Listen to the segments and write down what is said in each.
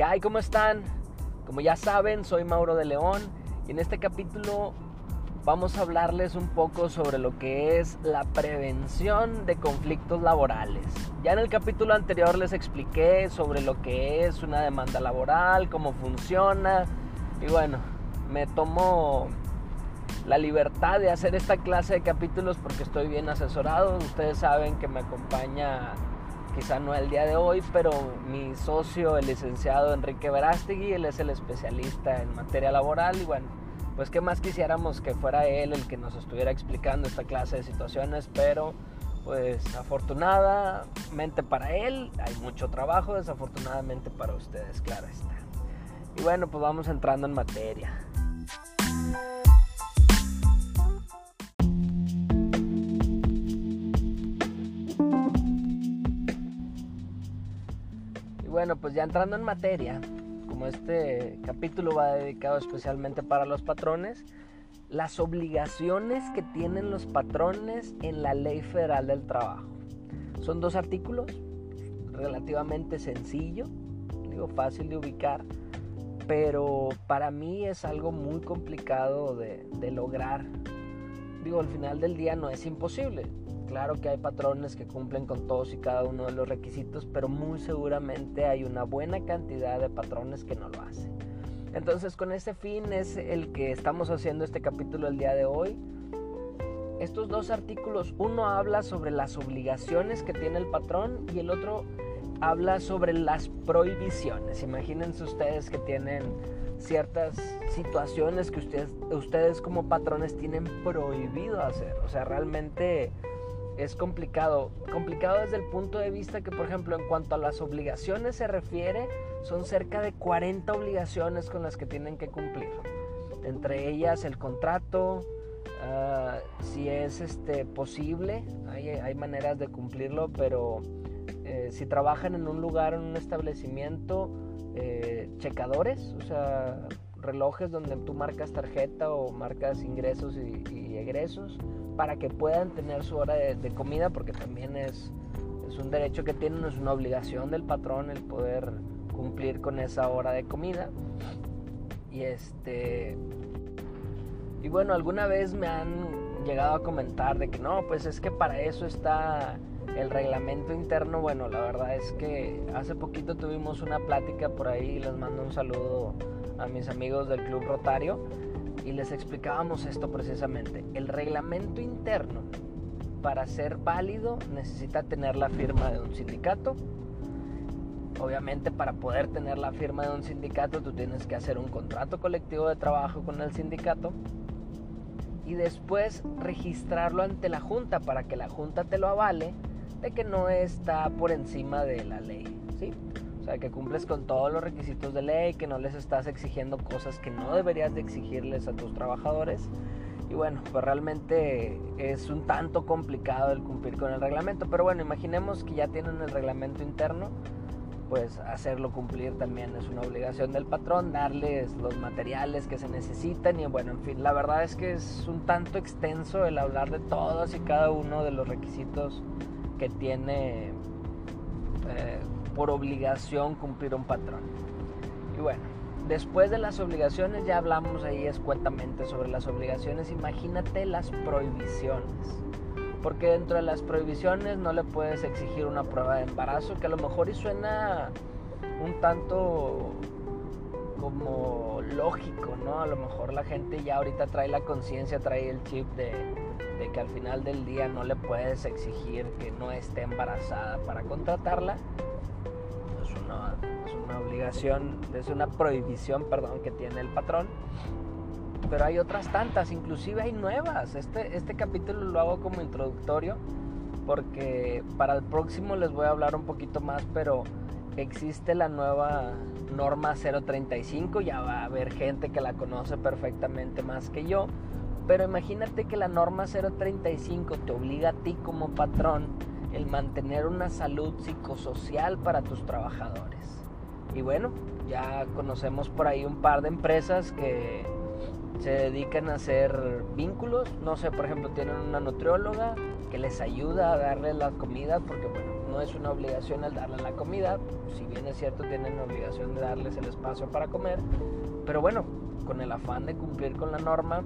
¿Qué hay? ¿Cómo están? Como ya saben, soy Mauro de León y en este capítulo vamos a hablarles un poco sobre lo que es la prevención de conflictos laborales. Ya en el capítulo anterior les expliqué sobre lo que es una demanda laboral, cómo funciona y bueno, me tomo la libertad de hacer esta clase de capítulos porque estoy bien asesorado. Ustedes saben que me acompaña quizá no el día de hoy, pero mi socio, el licenciado Enrique Verástegui, él es el especialista en materia laboral y bueno, pues qué más quisiéramos que fuera él el que nos estuviera explicando esta clase de situaciones, pero pues afortunadamente para él hay mucho trabajo, desafortunadamente para ustedes, claro está. Y bueno, pues vamos entrando en materia. Bueno, pues ya entrando en materia, como este capítulo va dedicado especialmente para los patrones, las obligaciones que tienen los patrones en la Ley Federal del Trabajo. Son dos artículos, relativamente sencillo, digo fácil de ubicar, pero para mí es algo muy complicado de, de lograr. Digo, al final del día no es imposible, Claro que hay patrones que cumplen con todos y cada uno de los requisitos, pero muy seguramente hay una buena cantidad de patrones que no lo hacen. Entonces con ese fin es el que estamos haciendo este capítulo el día de hoy. Estos dos artículos, uno habla sobre las obligaciones que tiene el patrón y el otro habla sobre las prohibiciones. Imagínense ustedes que tienen ciertas situaciones que ustedes, ustedes como patrones tienen prohibido hacer. O sea, realmente es complicado. Complicado desde el punto de vista que, por ejemplo, en cuanto a las obligaciones se refiere, son cerca de 40 obligaciones con las que tienen que cumplir. Entre ellas el contrato, ah, si es este, posible, hay, hay, maneras de cumplirlo, pero eh, si trabajan en un lugar, en un establecimiento, eh, checadores, o sea, relojes donde tú marcas tarjeta o marcas ingresos y, egresos para que puedan tener su hora de, comida, porque también es, es un derecho que tienen, es una obligación del patrón el poder cumplir con esa hora de comida. Y este. Y bueno, alguna vez me han llegado a comentar de que no, pues es que para eso está el reglamento interno. Bueno, la verdad es que hace poquito tuvimos una plática por ahí, les mando un saludo a mis amigos del Club Rotario y les explicábamos esto precisamente. El reglamento interno, para ser válido, necesita tener la firma de un sindicato. Obviamente para poder tener la firma de un sindicato tú tienes que hacer un contrato colectivo de trabajo con el sindicato y después registrarlo ante la Junta para que la Junta te lo avale de que no está por encima de la ley. ¿sí? O sea, que cumples con todos los requisitos de ley, que no les estás exigiendo cosas que no deberías de exigirles a tus trabajadores. Y bueno, pues realmente es un tanto complicado el cumplir con el reglamento. Pero bueno, imaginemos que ya tienen el reglamento interno, pues hacerlo cumplir también es una obligación del patrón, darles los materiales que se necesitan y bueno, en fin, la verdad es que es un tanto extenso el hablar de todos y cada uno de los requisitos que tiene eh, por obligación cumplir un patrón. Y bueno, después de las obligaciones ya hablamos ahí escuetamente sobre las obligaciones. Imagínate las prohibiciones. Porque dentro de las prohibiciones no le puedes exigir una prueba de embarazo, que a lo mejor y suena un tanto como lógico, ¿no? A lo mejor la gente ya ahorita trae la conciencia, trae el chip de, de, que al final del día no le puedes exigir que no esté embarazada para contratarla es una obligación, es una prohibición, perdón, que tiene el patrón. Pero hay otras tantas, inclusive hay nuevas. Este, este capítulo lo hago como introductorio porque para el próximo les voy a hablar un poquito más, pero existe la nueva norma 035, ya va a haber gente que la conoce perfectamente más que yo, pero imagínate que la norma 035 te obliga a ti como patrón el mantener una salud psicosocial para tus trabajadores. Y bueno, ya conocemos por ahí un par de empresas que, se dedican a hacer vínculos. No sé, por ejemplo, tienen una nutrióloga que les ayuda a darle la comida, porque bueno, no es una obligación el darle la comida. Si bien es cierto, tienen la obligación de darles el espacio para comer. Pero bueno, con el afán de cumplir con la norma,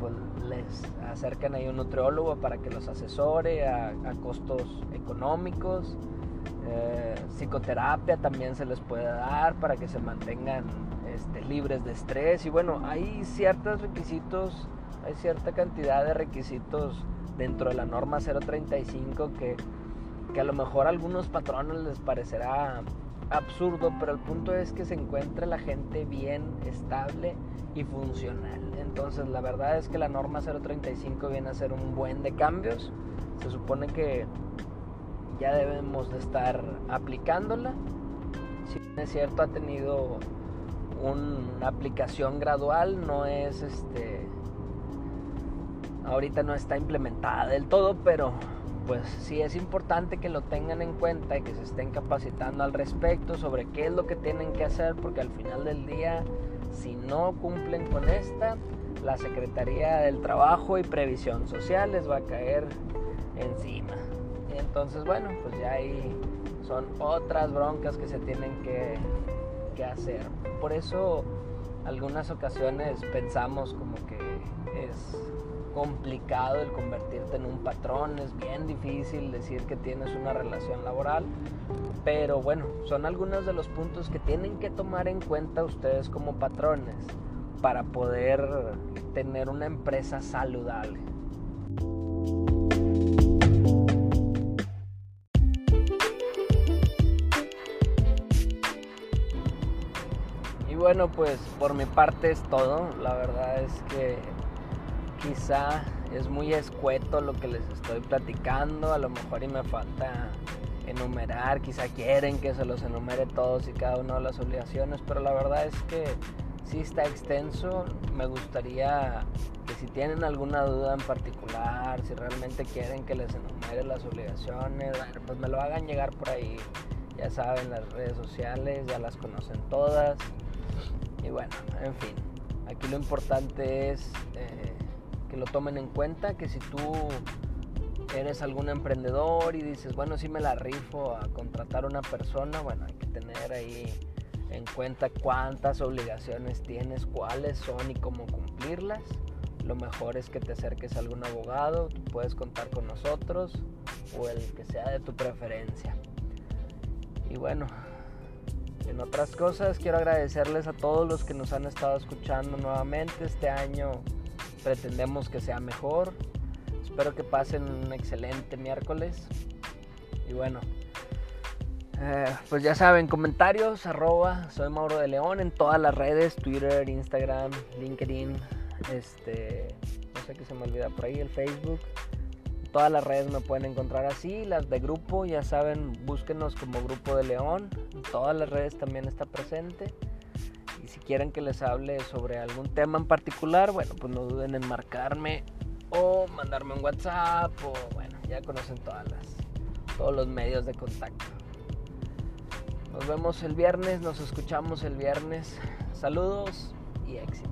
pues les acercan ahí un nutriólogo para que los asesore a, costos económicos. Eh, psicoterapia también se les puede dar para que se mantengan este, libres de estrés. Y bueno, hay ciertos requisitos, hay cierta cantidad de requisitos dentro de la norma 035 que, que a lo mejor a algunos patrones les parecerá absurdo, pero el punto es que se encuentre la gente bien, estable y funcional. Entonces la verdad es que la norma 035 viene a ser un buen de cambios. Se supone que ya debemos de estar aplicándola. Si es cierto, ha tenido una aplicación gradual, no es este... Ahorita no está implementada del todo, pero pues sí es importante que lo tengan en cuenta y que se estén capacitando al respecto sobre qué es lo que tienen que hacer, porque al final del día, si no cumplen con esta, la Secretaría del Trabajo y Previsión Social les va a caer encima. Y entonces, bueno, pues ya ahí son otras broncas que se tienen que, que hacer. Por eso, algunas ocasiones pensamos como que es complicado el convertirte en un patrón, es bien difícil decir que tienes una relación laboral, pero bueno, son algunos de los puntos que tienen que tomar en cuenta ustedes como patrones para poder tener una empresa saludable. Y bueno, pues por mi parte es todo. La verdad es que quizá es muy escueto lo que les estoy platicando, a lo mejor y me falta enumerar, quizá quieren que se los enumere todos y cada una de las obligaciones, pero la verdad es que sí está extenso, me gustaría que si tienen alguna duda en particular, si realmente quieren que les enumere las obligaciones, pues me lo hagan llegar por ahí, ya saben, las redes sociales, ya las conocen todas, y bueno, en fin, aquí lo importante es... Eh, lo tomen en cuenta, que si tú eres algún emprendedor y dices, bueno, si me la rifo a contratar a una persona, bueno, hay que tener ahí en cuenta cuántas obligaciones tienes, cuáles son y cómo cumplirlas. Lo mejor es que te acerques a algún abogado, puedes contar con nosotros o el que sea de tu preferencia. Y bueno, en otras cosas quiero agradecerles a todos los que nos han estado escuchando nuevamente este año pretendemos que sea mejor. Espero que pasen un excelente miércoles. Y bueno, eh, pues ya saben, comentarios, arroba, soy Mauro de León en todas las redes, Twitter, Instagram, LinkedIn, este, no sé qué se me olvida por ahí, el Facebook. Todas las redes me pueden encontrar así, las de grupo, ya saben, búsquenos como Grupo de León. Todas las redes también está presente si quieren que les hable sobre algún tema en particular, bueno, pues no duden en marcarme o mandarme un WhatsApp o bueno, ya conocen todas las, todos los medios de contacto. Nos vemos el viernes, nos escuchamos el viernes. Saludos y éxito.